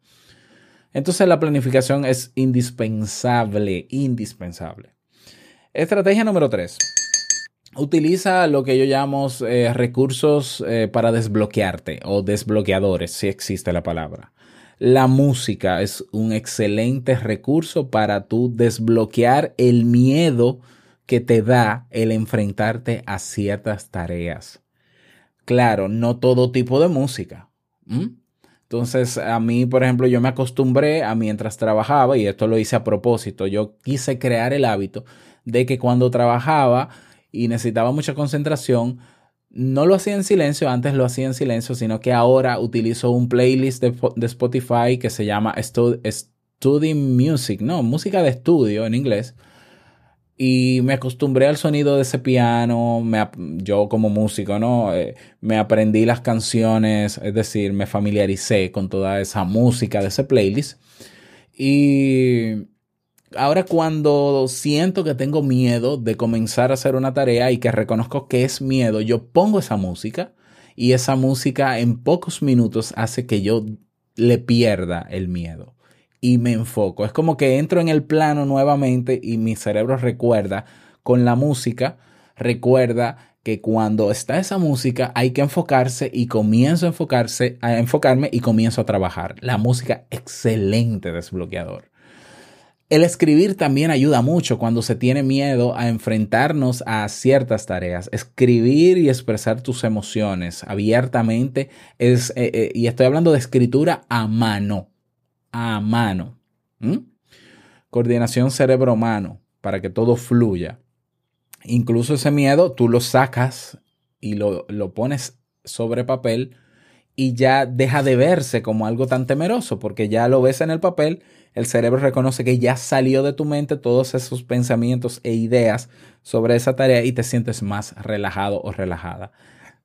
Entonces la planificación es indispensable, indispensable. Estrategia número 3. Utiliza lo que yo llamo eh, recursos eh, para desbloquearte o desbloqueadores, si existe la palabra. La música es un excelente recurso para tú desbloquear el miedo que te da el enfrentarte a ciertas tareas. Claro, no todo tipo de música. Entonces, a mí, por ejemplo, yo me acostumbré a mientras trabajaba, y esto lo hice a propósito, yo quise crear el hábito de que cuando trabajaba y necesitaba mucha concentración, no lo hacía en silencio, antes lo hacía en silencio, sino que ahora utilizo un playlist de, de Spotify que se llama Stud Study Music, no, música de estudio en inglés y me acostumbré al sonido de ese piano, me, yo como músico, ¿no? Eh, me aprendí las canciones, es decir, me familiaricé con toda esa música de ese playlist. Y ahora cuando siento que tengo miedo de comenzar a hacer una tarea y que reconozco que es miedo, yo pongo esa música y esa música en pocos minutos hace que yo le pierda el miedo y me enfoco. Es como que entro en el plano nuevamente y mi cerebro recuerda con la música, recuerda que cuando está esa música hay que enfocarse y comienzo a enfocarse, a enfocarme y comienzo a trabajar. La música excelente desbloqueador. El escribir también ayuda mucho cuando se tiene miedo a enfrentarnos a ciertas tareas. Escribir y expresar tus emociones abiertamente es, eh, eh, y estoy hablando de escritura a mano, a mano. Coordinación cerebro-mano. para que todo fluya. Incluso ese miedo tú lo sacas y lo, lo pones sobre papel y ya deja de verse como algo tan temeroso, porque ya lo ves en el papel, el cerebro reconoce que ya salió de tu mente todos esos pensamientos e ideas sobre esa tarea y te sientes más relajado o relajada.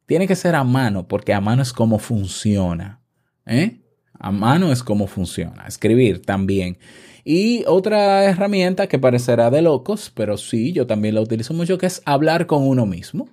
Tiene que ser a mano, porque a mano es como funciona. ¿eh? A mano es como funciona. Escribir también. Y otra herramienta que parecerá de locos, pero sí, yo también la utilizo mucho, que es hablar con uno mismo.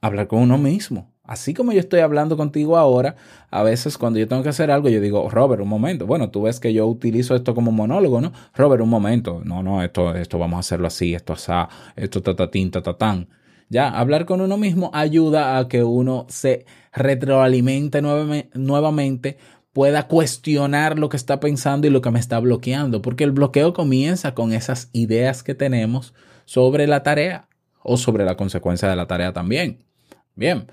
Hablar con uno mismo. Así como yo estoy hablando contigo ahora, a veces cuando yo tengo que hacer algo, yo digo, Robert, un momento. Bueno, tú ves que yo utilizo esto como monólogo, ¿no? Robert, un momento. No, no, esto, esto vamos a hacerlo así, esto asá, esto tatatín, tatatán. Ya, hablar con uno mismo ayuda a que uno se retroalimente nuevame- nuevamente, pueda cuestionar lo que está pensando y lo que me está bloqueando, porque el bloqueo comienza con esas ideas que tenemos sobre la tarea o sobre la consecuencia de la tarea también. Bien,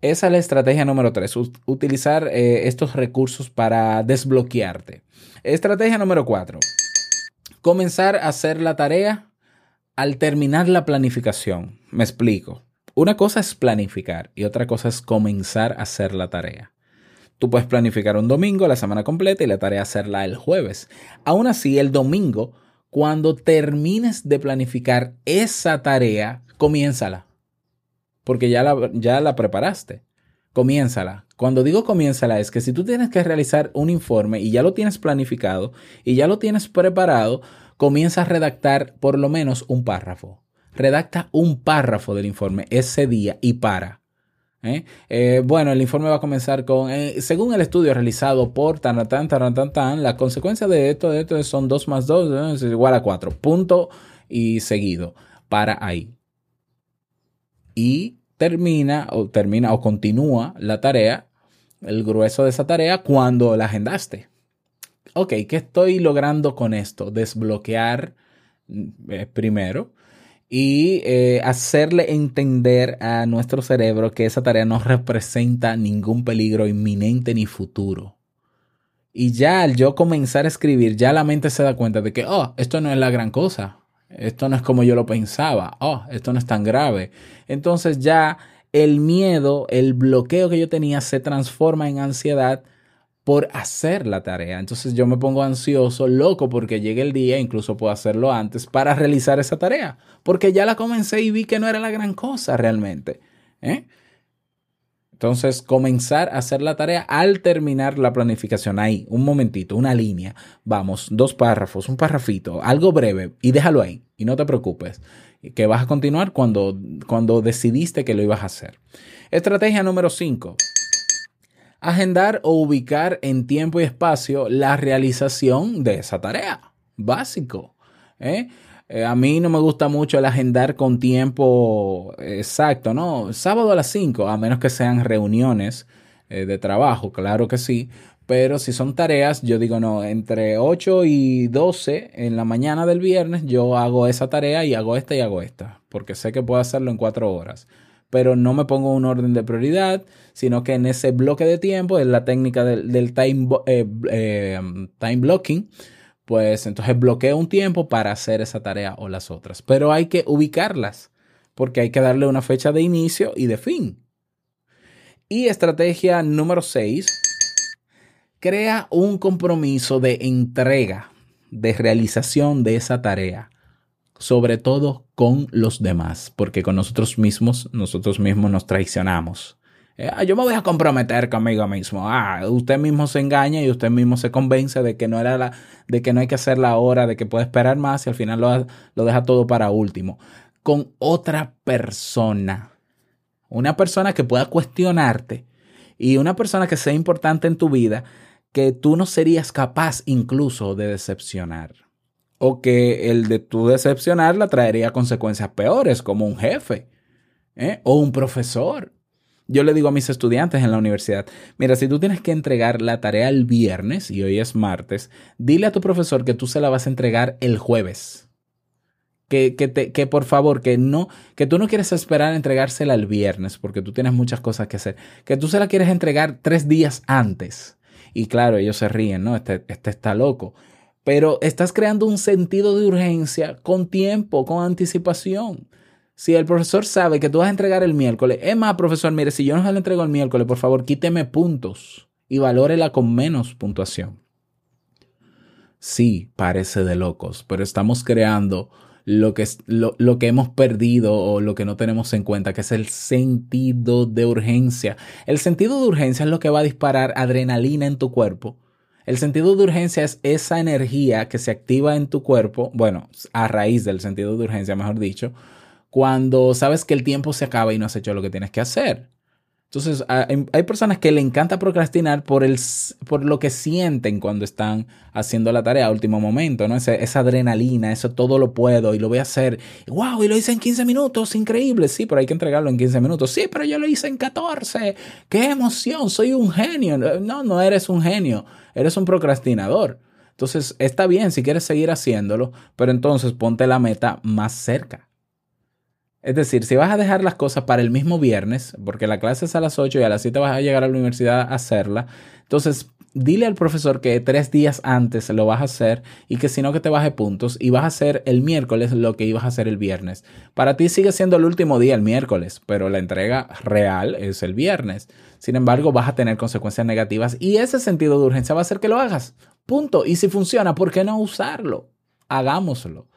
esa es la estrategia número tres, ut- utilizar eh, estos recursos para desbloquearte. Estrategia número cuatro, comenzar a hacer la tarea al terminar la planificación. Me explico. Una cosa es planificar y otra cosa es comenzar a hacer la tarea. Tú puedes planificar un domingo, la semana completa y la tarea hacerla el jueves. Aún así, el domingo, cuando termines de planificar esa tarea, comiénzala. Porque ya la, ya la preparaste. Comiénzala. Cuando digo comiénzala es que si tú tienes que realizar un informe y ya lo tienes planificado y ya lo tienes preparado, comienza a redactar por lo menos un párrafo. Redacta un párrafo del informe ese día y para. ¿eh? Eh, bueno, el informe va a comenzar con, eh, según el estudio realizado por tan, tan, tan, tan, tan, la consecuencia de esto, de esto son 2 más 2 es igual a 4. Punto y seguido. Para ahí. Y termina o termina o continúa la tarea, el grueso de esa tarea, cuando la agendaste. Ok, ¿qué estoy logrando con esto? Desbloquear eh, primero y eh, hacerle entender a nuestro cerebro que esa tarea no representa ningún peligro inminente ni futuro. Y ya al yo comenzar a escribir, ya la mente se da cuenta de que, oh, esto no es la gran cosa. Esto no es como yo lo pensaba. Oh, esto no es tan grave. Entonces ya el miedo, el bloqueo que yo tenía se transforma en ansiedad por hacer la tarea. Entonces yo me pongo ansioso, loco, porque llegue el día, incluso puedo hacerlo antes, para realizar esa tarea. Porque ya la comencé y vi que no era la gran cosa realmente. ¿eh? Entonces, comenzar a hacer la tarea al terminar la planificación. Ahí, un momentito, una línea. Vamos, dos párrafos, un párrafito, algo breve y déjalo ahí. Y no te preocupes, que vas a continuar cuando, cuando decidiste que lo ibas a hacer. Estrategia número 5. Agendar o ubicar en tiempo y espacio la realización de esa tarea. Básico. ¿eh? Eh, a mí no me gusta mucho el agendar con tiempo exacto, ¿no? Sábado a las 5, a menos que sean reuniones eh, de trabajo, claro que sí. Pero si son tareas, yo digo, no, entre 8 y 12 en la mañana del viernes, yo hago esa tarea y hago esta y hago esta, porque sé que puedo hacerlo en 4 horas. Pero no me pongo un orden de prioridad, sino que en ese bloque de tiempo, es la técnica del, eh, time blocking, pues entonces bloqueo un tiempo para hacer esa tarea o las otras. Pero hay que ubicarlas, porque hay que darle una fecha de inicio y de fin. Y estrategia número 6, crea un compromiso de entrega, de realización de esa tarea, sobre todo con los demás, porque con nosotros mismos, nosotros mismos nos traicionamos. Eh, ah, yo me voy a comprometer conmigo mismo. Ah, usted mismo se engaña y usted mismo se convence de que no era la, de que no hay que hacerla ahora, de que puede esperar más y al final lo, lo deja todo para último. Con otra persona. Una persona que pueda cuestionarte y una persona que sea importante en tu vida que tú no serías capaz incluso de decepcionar. O que el de tu decepcionarla traería consecuencias peores, como un jefe ¿eh? o un profesor. Yo le digo a mis estudiantes en la universidad, mira, si tú tienes que entregar la tarea el viernes y hoy es martes, dile a tu profesor que tú se la vas a entregar el jueves. Que, que, te, que por favor, que no, que tú no quieres esperar a entregársela el viernes porque tú tienes muchas cosas que hacer, que tú se la quieres entregar tres días antes. Y claro, ellos se ríen, ¿no? Este, este está loco. pero estás creando un sentido de urgencia con tiempo, con anticipación. Si el profesor sabe que tú vas a entregar el miércoles, es más, profesor, mire, si yo no se lo entrego el miércoles, por favor, quíteme puntos y valórela con menos puntuación. Sí, parece de locos, pero estamos creando lo que, lo, lo, que hemos perdido o lo que no tenemos en cuenta, que es el sentido de urgencia. El sentido de urgencia es lo que va a disparar adrenalina en tu cuerpo. El sentido de urgencia es esa energía que se activa en tu cuerpo, bueno, a raíz del sentido de urgencia, mejor dicho, cuando sabes que el tiempo se acaba y no has hecho lo que tienes que hacer. Entonces, hay, hay, personas que le encanta procrastinar por, el, por lo que sienten cuando están haciendo la tarea a último momento, ¿no? Esa, esa adrenalina, eso todo lo puedo y lo voy a hacer. ¡Wow! Y lo hice en 15 minutos, increíble. Sí, pero hay que entregarlo en 15 minutos. Sí, pero yo lo hice en 14. ¡Qué emoción! Soy un genio. No, no eres un genio. Eres un procrastinador. Entonces, está bien si quieres seguir haciéndolo, pero entonces ponte la meta más cerca. Es decir, si vas a dejar las cosas para el mismo viernes, porque la clase es a las 8 y a las 7 vas a llegar a la universidad a hacerla, entonces dile al profesor que tres días antes lo vas a hacer y que si no que te baje puntos y vas a hacer el miércoles lo que ibas a hacer el viernes. Para ti sigue siendo el último día el miércoles, pero la entrega real es el viernes. Sin embargo, vas a tener consecuencias negativas y ese sentido de urgencia va a hacer que lo hagas. Punto. Y si funciona, ¿por qué no usarlo? Hagámoslo.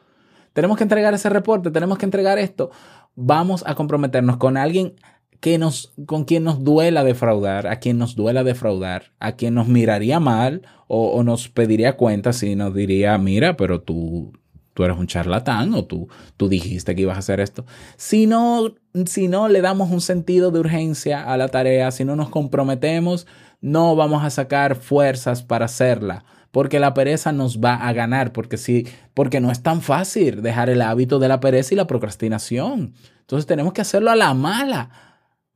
Tenemos que entregar ese reporte, tenemos que entregar esto. Vamos a comprometernos con alguien que nos, con quien nos duela defraudar, a quien nos duela defraudar, a quien nos miraría mal o, nos pediría cuentas y nos diría, mira, pero tú, tú eres un charlatán o tú, tú dijiste que ibas a hacer esto. Si no, si no le damos un sentido de urgencia a la tarea, si no nos comprometemos, no vamos a sacar fuerzas para hacerla porque la pereza nos va a ganar, porque sí, porque no es tan fácil dejar el hábito de la pereza y la procrastinación. Entonces tenemos que hacerlo a la mala.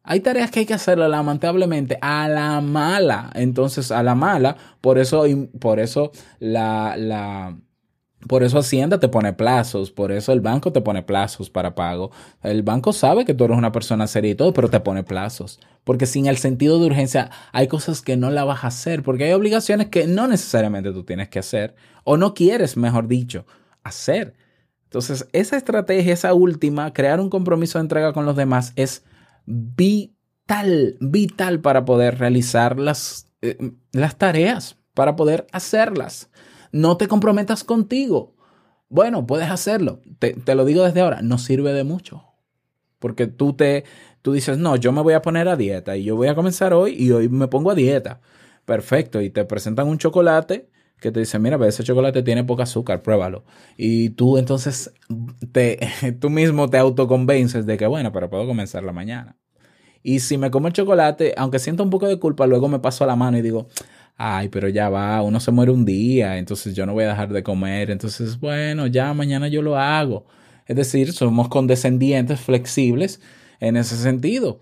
Hay tareas que hay que hacerlo lamentablemente a la mala. Entonces, a la mala, por eso, por eso la, la, por eso Hacienda te pone plazos, por eso el banco te pone plazos para pago. El banco sabe que tú eres una persona seria y todo, pero te pone plazos. Porque sin el sentido de urgencia hay cosas que no la vas a hacer, porque hay obligaciones que no necesariamente tú tienes que hacer, o no quieres, mejor dicho, hacer. Entonces, esa estrategia, esa última, crear un compromiso de entrega con los demás, es vital, vital para poder realizar las, eh, las tareas, para poder hacerlas. No te comprometas contigo. Bueno, puedes hacerlo. Te, te, lo digo desde ahora, no sirve de mucho. Porque tú te, tú dices, no, yo me voy a poner a dieta y yo voy a comenzar hoy y hoy me pongo a dieta. Perfecto. Y te presentan un chocolate que te dice, mira, ese chocolate tiene poca azúcar, pruébalo. Y tú entonces te, [laughs] tú mismo te autoconvences de que, bueno, pero puedo comenzar la mañana. Y si me como el chocolate, aunque siento un poco de culpa, luego me paso a la mano y digo, ay, pero ya va, uno se muere un día, entonces yo no voy a dejar de comer, entonces, bueno, ya mañana yo lo hago. Es decir, somos condescendientes, flexibles en ese sentido.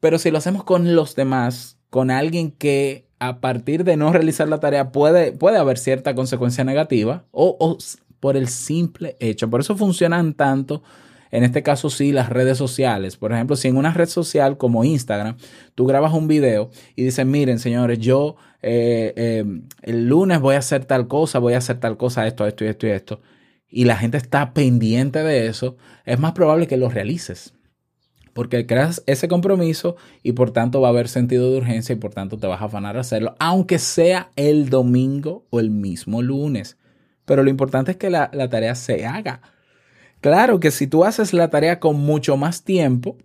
Pero si lo hacemos con los demás, con alguien que a partir de no realizar la tarea puede, puede haber cierta consecuencia negativa o, o por el simple hecho. Por eso funcionan tanto en este caso sí, las redes sociales. Por ejemplo, si en una red social como Instagram tú grabas un video y dices, miren señores, yo eh, eh, el lunes voy a hacer tal cosa, voy a hacer tal cosa, esto, esto y esto y esto, y la gente está pendiente de eso, es más probable que lo realices. Porque creas ese compromiso y por tanto va a haber sentido de urgencia y por tanto te vas a afanar a hacerlo, aunque sea el domingo o el mismo lunes. Pero lo importante es que la, la tarea se haga. Claro que si tú haces la tarea con mucho más tiempo,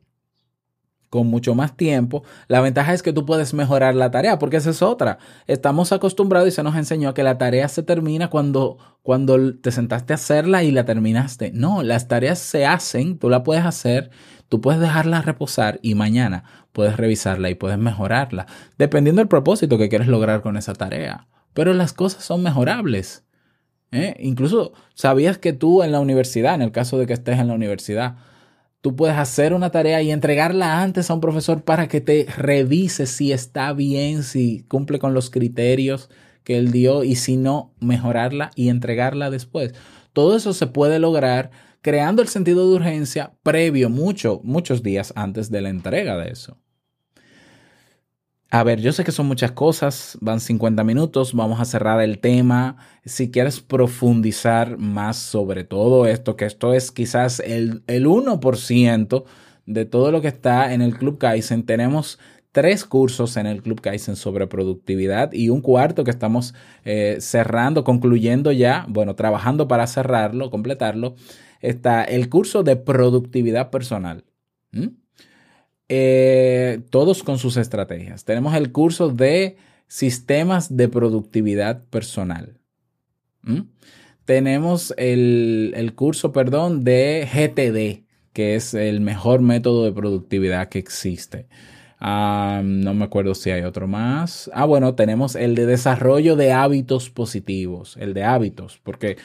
con mucho más tiempo, la ventaja es que tú puedes mejorar la tarea, porque esa es otra. Estamos acostumbrados y se nos enseñó que la tarea se termina cuando, cuando te sentaste a hacerla y la terminaste. No, las tareas se hacen, tú la puedes hacer, tú puedes dejarla reposar y mañana puedes revisarla y puedes mejorarla, dependiendo del propósito que quieres lograr con esa tarea. Pero las cosas son mejorables. ¿Eh? Incluso sabías que tú en la universidad, en el caso de que estés en la universidad, tú puedes hacer una tarea y entregarla antes a un profesor para que te revise si está bien, si cumple con los criterios que él dio y si no, mejorarla y entregarla después. Todo eso se puede lograr creando el sentido de urgencia previo, mucho, muchos días antes de la entrega de eso. A ver, yo sé que son muchas cosas, van 50 minutos, vamos a cerrar el tema. Si quieres profundizar más sobre todo esto, que esto es quizás el, el 1% de todo lo que está en el Club Kaizen, tenemos tres cursos en el Club Kaizen sobre productividad y un cuarto que estamos eh, cerrando, concluyendo ya, bueno, trabajando para cerrarlo, completarlo. Está el curso de productividad personal. Eh, todos con sus estrategias. Tenemos el curso de sistemas de productividad personal. Tenemos el, el curso, perdón, de GTD, que es el mejor método de productividad que existe. Ah, no me acuerdo si hay otro más. Ah, bueno, tenemos el de desarrollo de hábitos positivos, el de hábitos, porque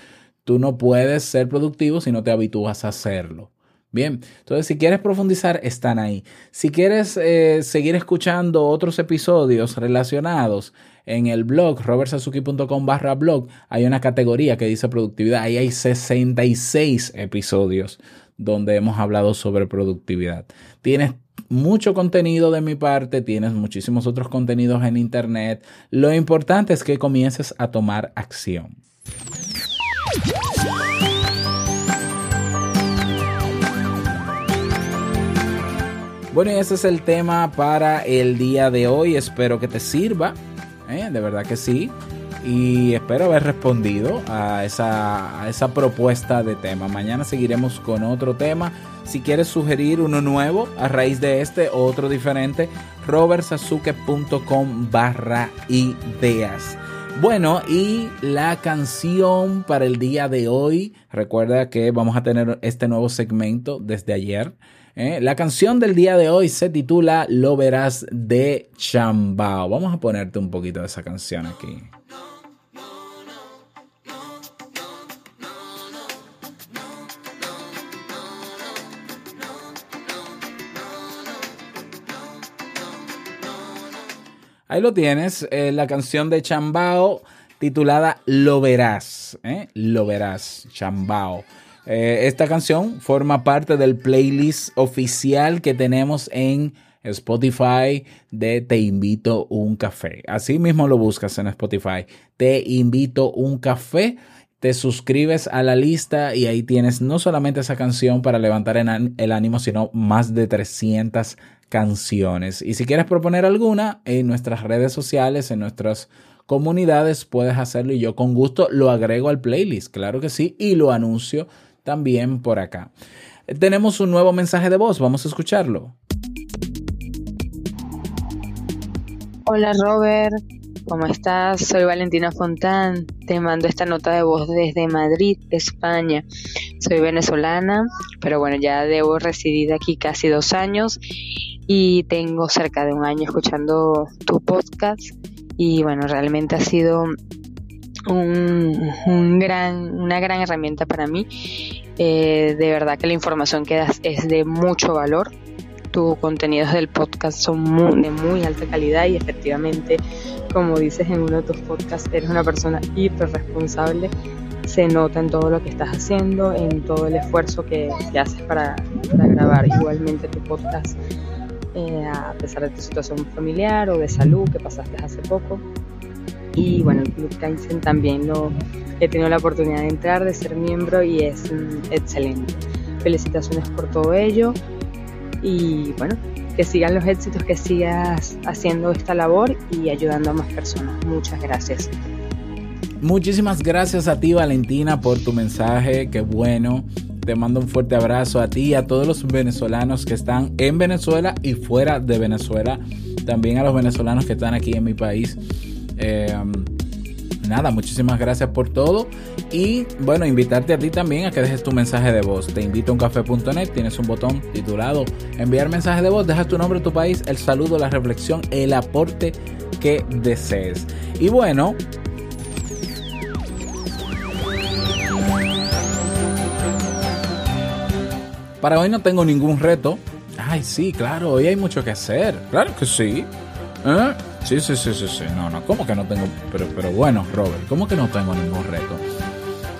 tú no puedes ser productivo si no te habitúas a hacerlo. Bien, entonces si quieres profundizar, están ahí. Si quieres eh, seguir escuchando otros episodios relacionados en el blog robertsazuki.com barra blog, hay una categoría que dice productividad. Ahí hay 66 episodios donde hemos hablado sobre productividad. Tienes mucho contenido de mi parte, tienes muchísimos otros contenidos en internet. Lo importante es que comiences a tomar acción. Bueno, y ese es el tema para el día de hoy. Espero que te sirva. ¿eh? De verdad que sí. Y espero haber respondido a esa, a esa propuesta de tema. Mañana seguiremos con otro tema. Si quieres sugerir uno nuevo a raíz de este o otro diferente, robertsazuke.com barra ideas. Bueno, y la canción para el día de hoy, recuerda que vamos a tener este nuevo segmento desde ayer. ¿eh? La canción del día de hoy se titula Lo verás de Chambao. Vamos a ponerte un poquito de esa canción aquí. Ahí lo tienes, eh, la canción de Chambao titulada Lo verás, ¿eh? Lo verás, Chambao. Eh, esta canción forma parte del playlist oficial que tenemos en Spotify de Te invito un café. Así mismo lo buscas en Spotify. Te invito un café. Te suscribes a la lista y ahí tienes no solamente esa canción para levantar el ánimo, sino más de 300 canciones. Y si quieres proponer alguna en nuestras redes sociales, en nuestras comunidades, puedes hacerlo y yo con gusto lo agrego al playlist, claro que sí, y lo anuncio también por acá. Tenemos un nuevo mensaje de voz, vamos a escucharlo. Hola Robert, ¿cómo estás? Soy Valentina Fontán. Te mando esta nota de voz desde Madrid, España. Soy venezolana, pero bueno, ya debo residir aquí casi dos años y tengo cerca de un año escuchando tu podcast y bueno, realmente ha sido un, un gran, una gran herramienta para mí. Eh, de verdad que la información que das es de mucho valor tus contenidos del podcast son muy, de muy alta calidad y efectivamente, como dices en uno de tus podcasts, eres una persona hiper responsable. Se nota en todo lo que estás haciendo, en todo el esfuerzo que, que haces para, para grabar igualmente tu podcast, eh, a pesar de tu situación familiar o de salud que pasaste hace poco. Y bueno, el Club Kaizen también lo he tenido la oportunidad de entrar, de ser miembro y es excelente. Felicitaciones por todo ello y bueno, que sigan los éxitos, que sigas haciendo esta labor y ayudando a más personas. Muchas gracias. Muchísimas gracias a ti Valentina por tu mensaje, qué bueno. Te mando un fuerte abrazo a ti y a todos los venezolanos que están en Venezuela y fuera de Venezuela. También a los venezolanos que están aquí en mi país. Eh, nada, muchísimas gracias por todo. Y bueno, invitarte a ti también a que dejes tu mensaje de voz. Te invito a uncafé.net, tienes un botón titulado Enviar mensaje de voz, dejas tu nombre, tu país, el saludo, la reflexión, el aporte que desees. Y bueno, para hoy no tengo ningún reto. Ay, sí, claro, hoy hay mucho que hacer. Claro que sí. ¿Eh? Sí, sí, sí, sí, sí. No, no, ¿cómo que no tengo? Pero, pero bueno, Robert, ¿cómo que no tengo ningún reto?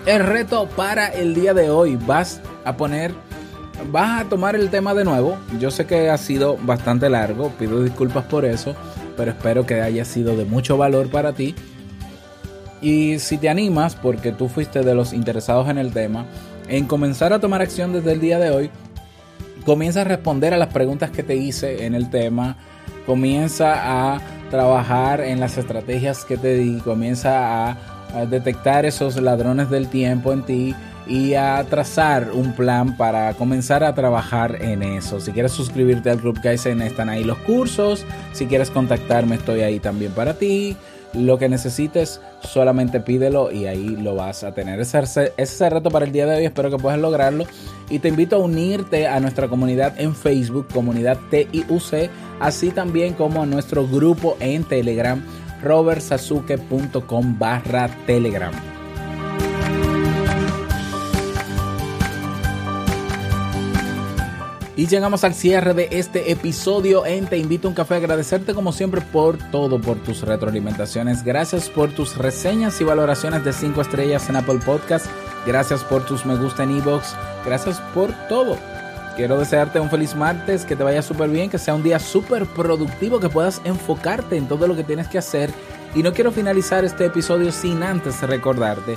El reto para el día de hoy, vas a poner, vas a tomar el tema de nuevo. Yo sé que ha sido bastante largo, pido disculpas por eso, pero espero que haya sido de mucho valor para ti. Y si te animas, porque tú fuiste de los interesados en el tema, en comenzar a tomar acción desde el día de hoy, comienza a responder a las preguntas que te hice en el tema, comienza a trabajar en las estrategias que te di, comienza a, a detectar esos ladrones del tiempo en ti y a trazar un plan para comenzar a trabajar en eso. Si quieres suscribirte al Club Kaizen, están ahí los cursos. Si quieres contactarme, estoy ahí también para ti. Lo que necesites, solamente pídelo y ahí lo vas a tener. Ese, es el reto para el día de hoy. Espero que puedas lograrlo. Y te invito a unirte a nuestra comunidad en Facebook, comunidad TIUC, así también como a nuestro grupo en Telegram, robertsazuke.com barra Telegram. Y llegamos al cierre de este episodio en Te Invito a un Café. Agradecerte como siempre por todo, por tus retroalimentaciones. Gracias por tus reseñas y valoraciones de 5 estrellas en Apple Podcast. Gracias por tus me gusta en iVoox. Gracias por todo. Quiero desearte un feliz martes, que te vaya súper bien, que sea un día súper productivo, que puedas enfocarte en todo lo que tienes que hacer. Y no quiero finalizar este episodio sin antes recordarte